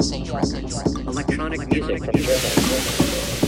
Electronic music.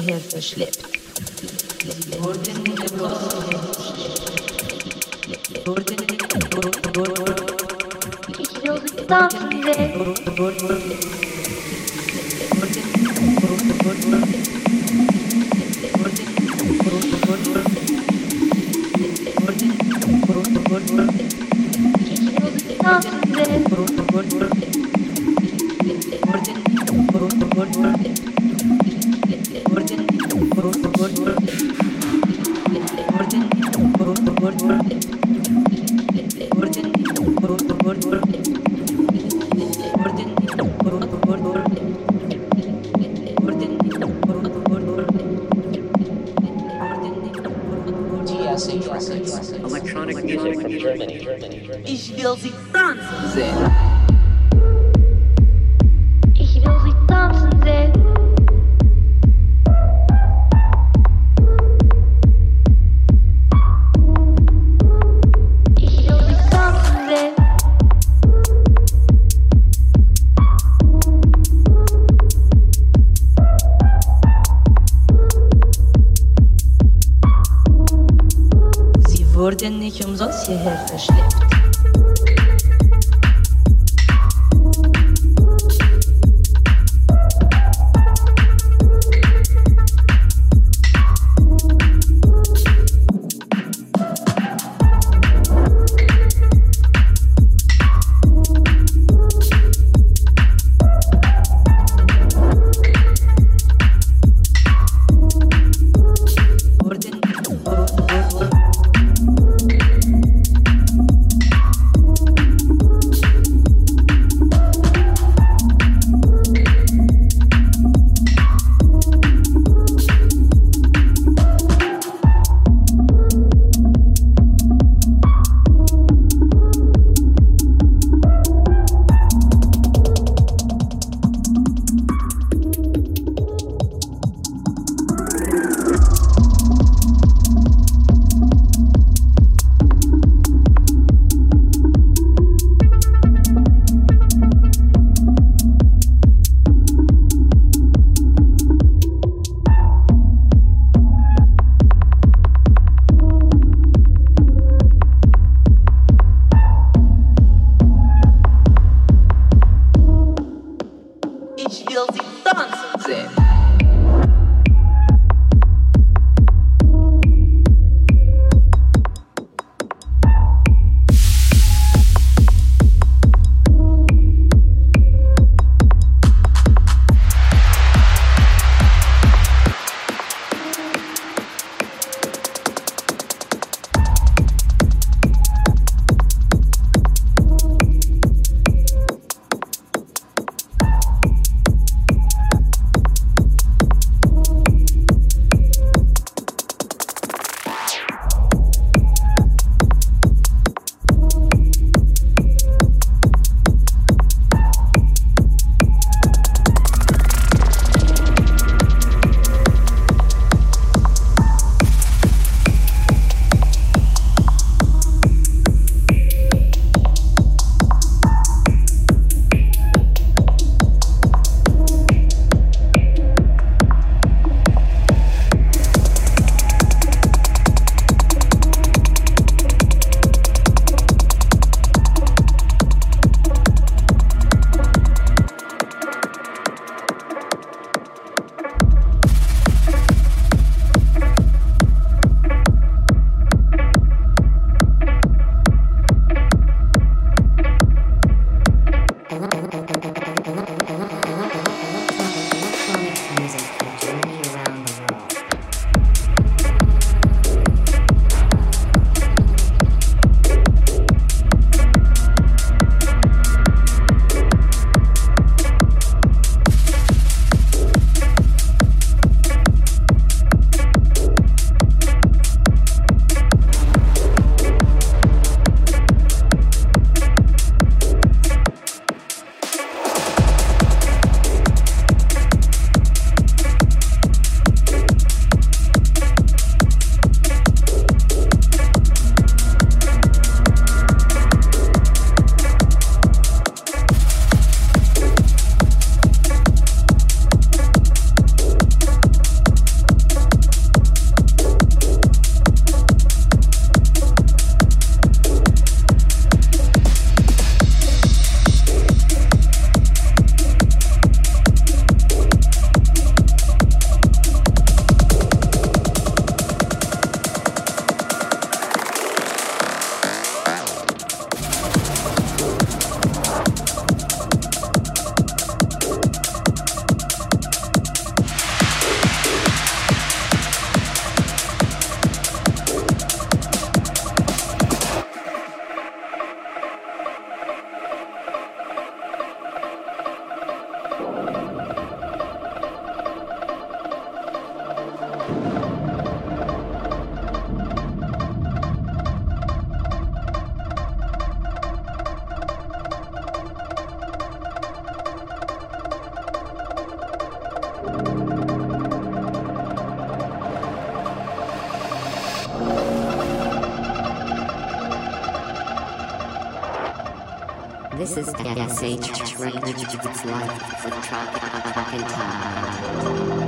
hierher verschleppt. TSH Records Life with Tropic and Time.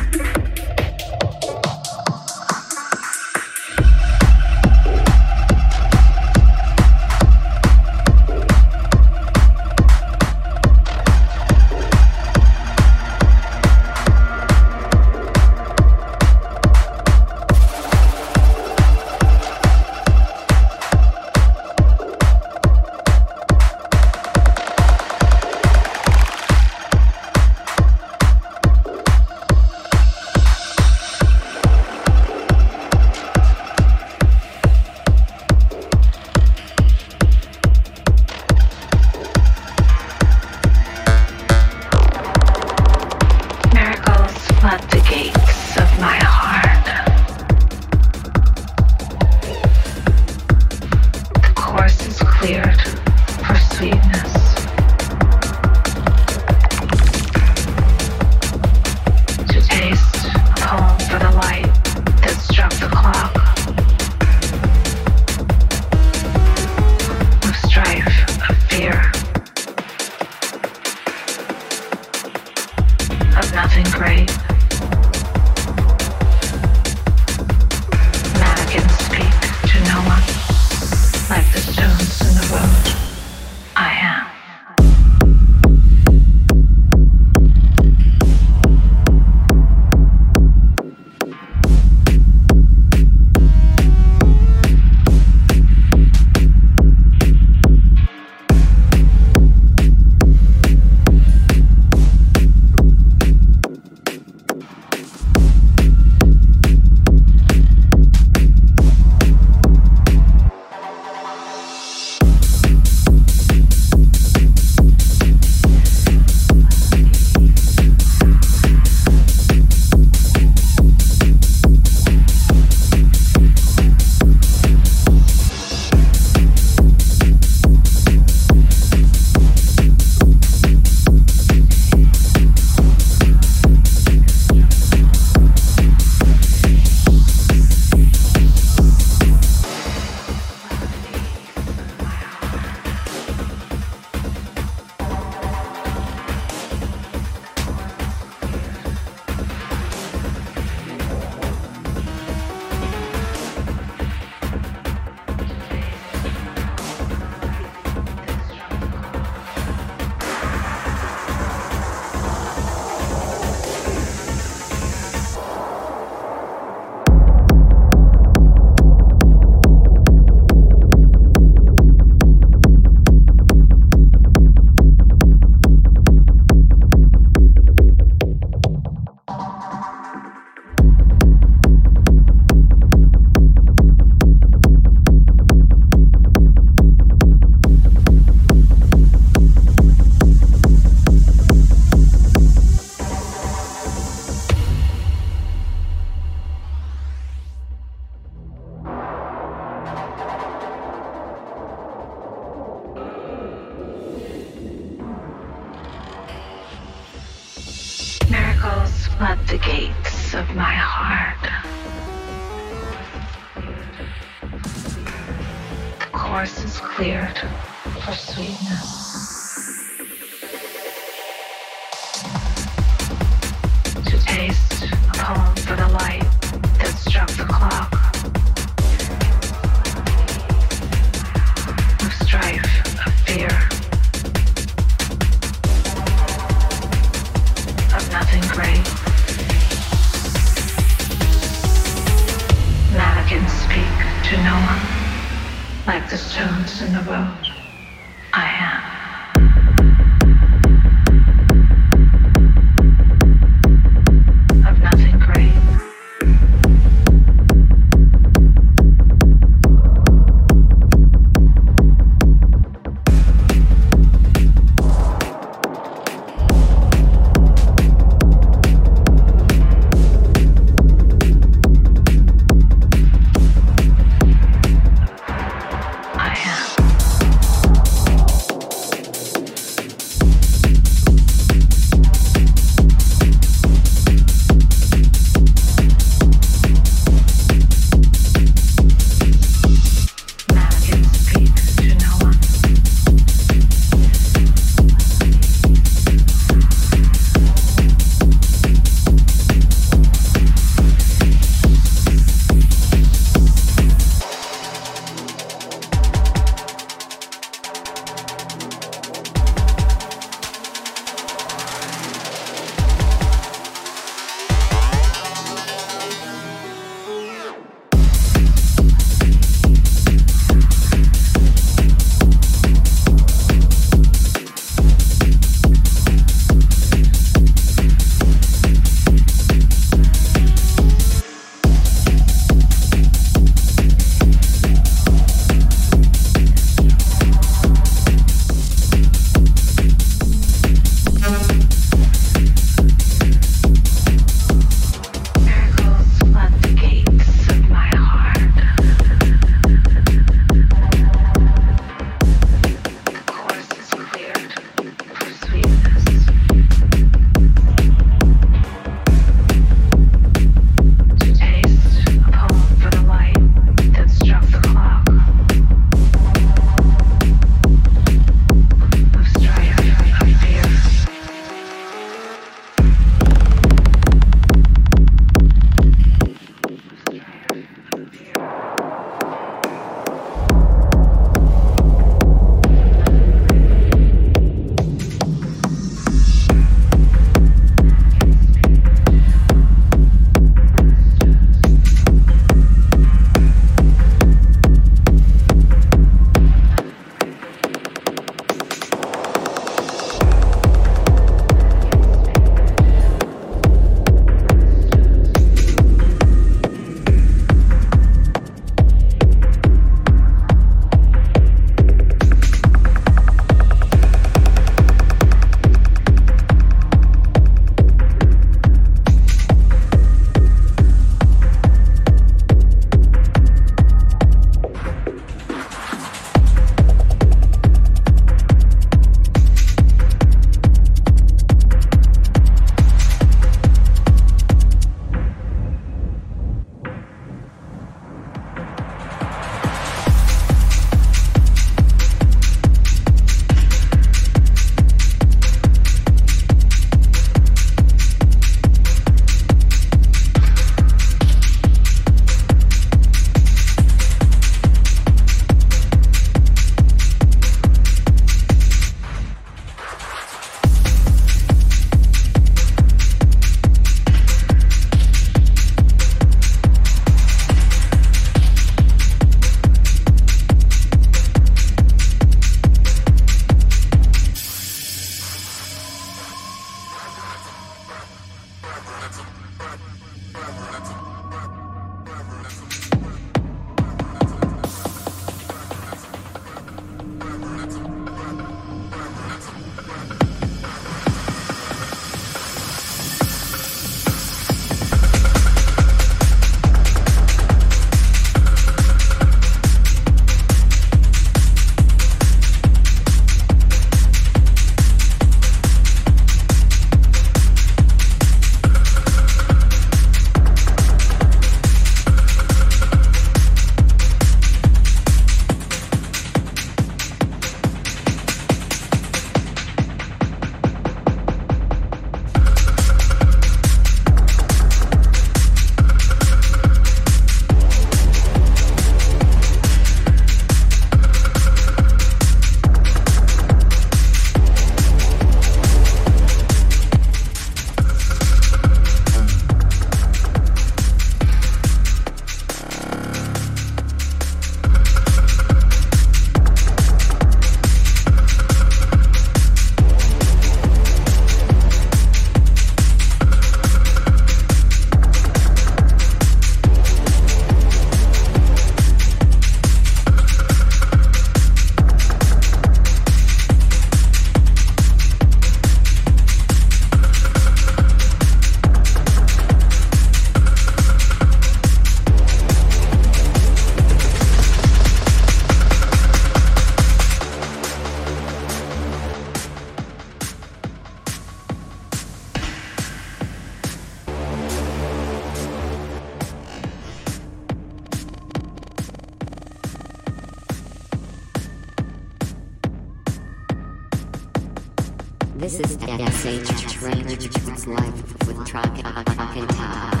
TSH Records Life with Trockentakt.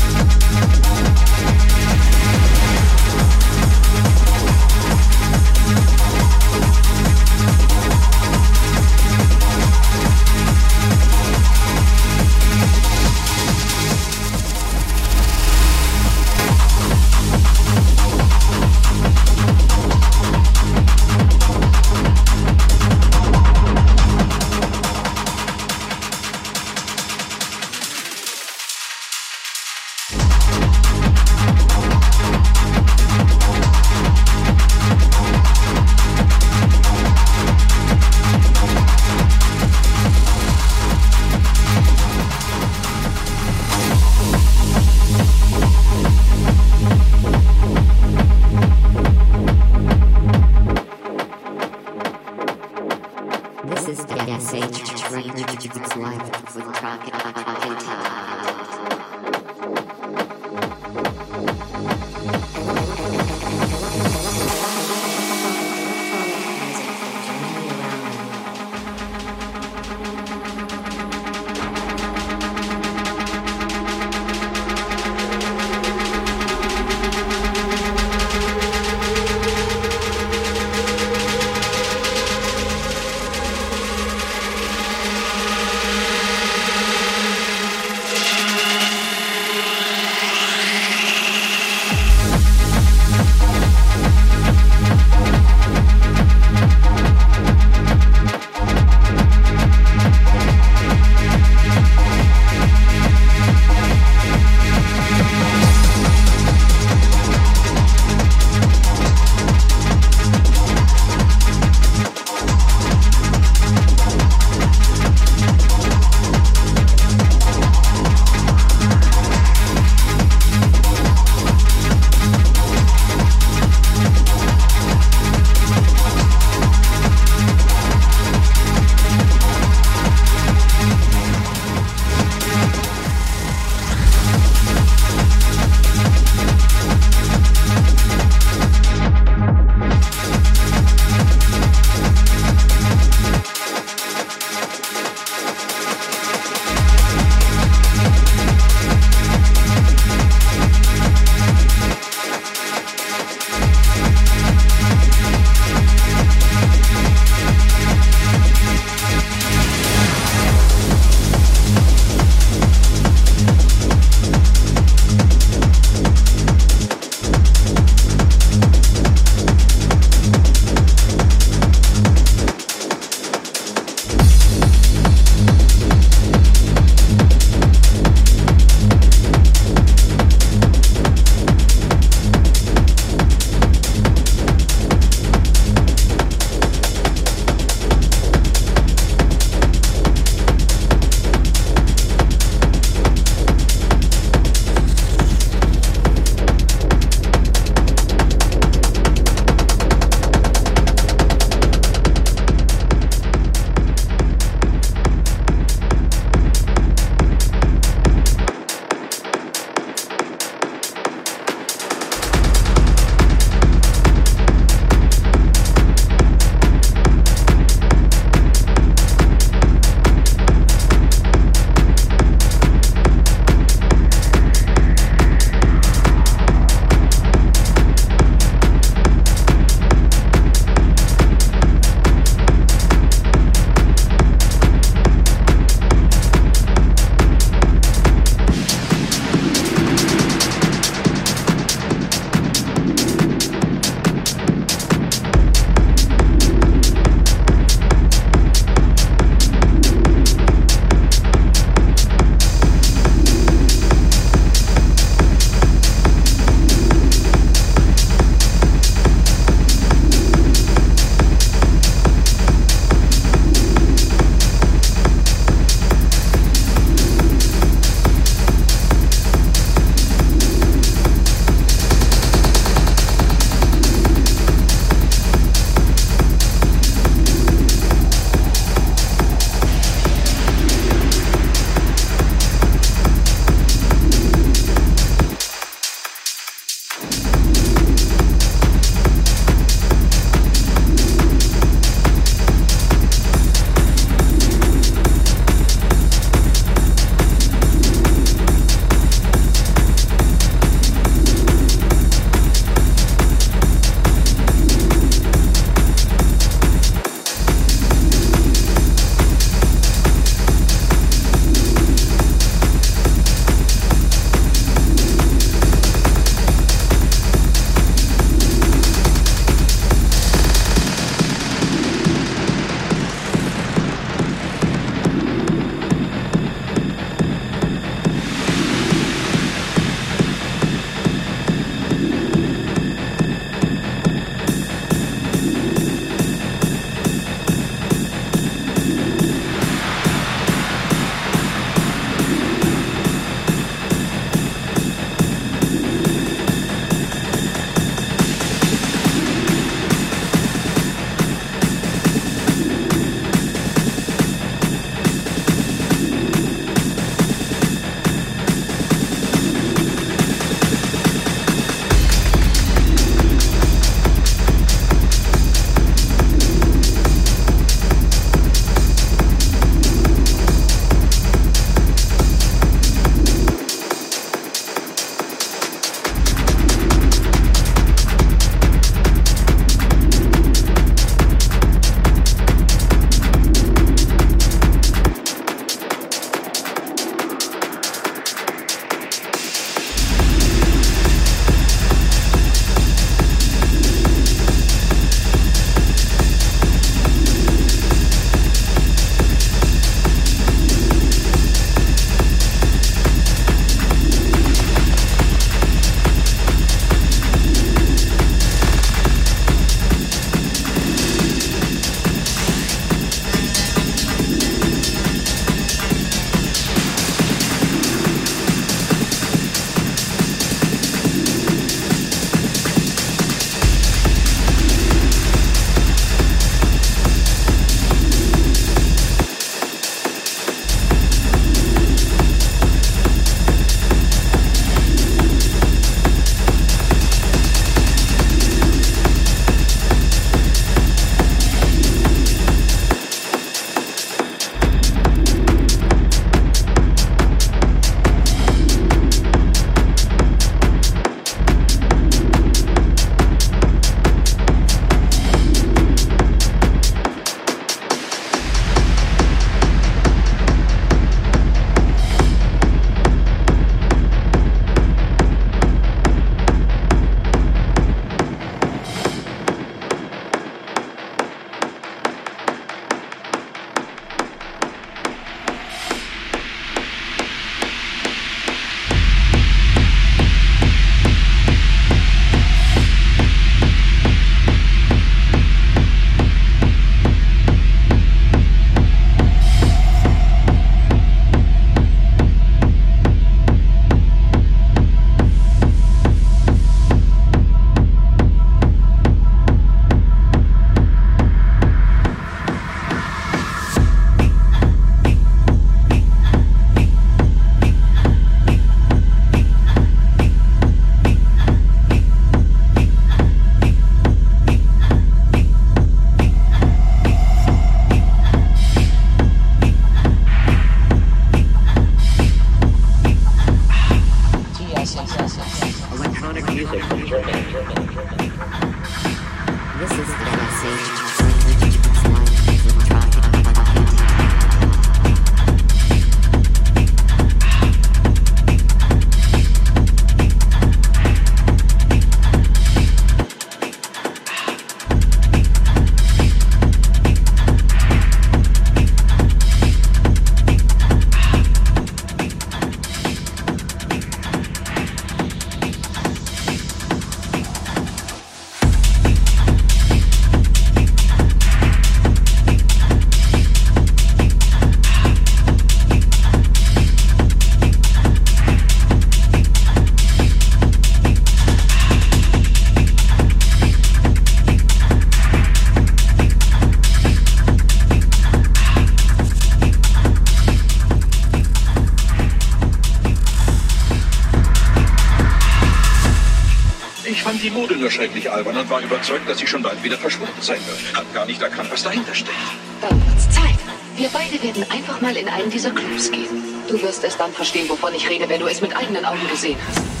Überzeugt, dass sie schon bald wieder verschwunden sein wird. Hat gar nicht erkannt, was dahinter steckt. Dann wird's Zeit. Wir beide werden einfach mal in einen dieser Clubs gehen. Du wirst es dann verstehen, wovon ich rede, wenn du es mit eigenen Augen gesehen hast.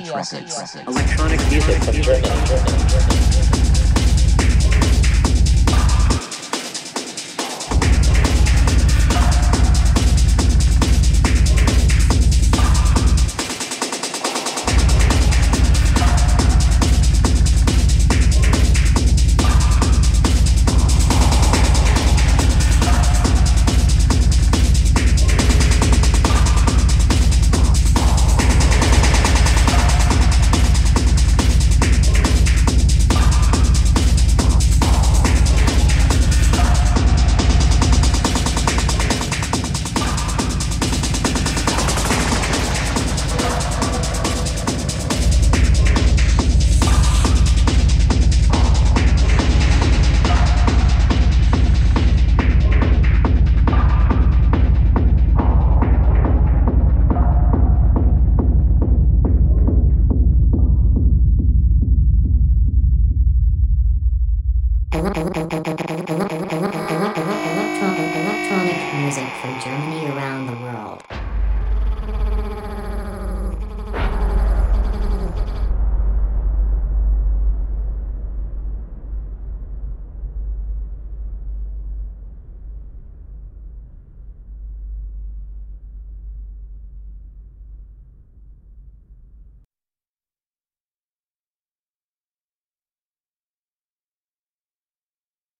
Records. Electronic music from Germany.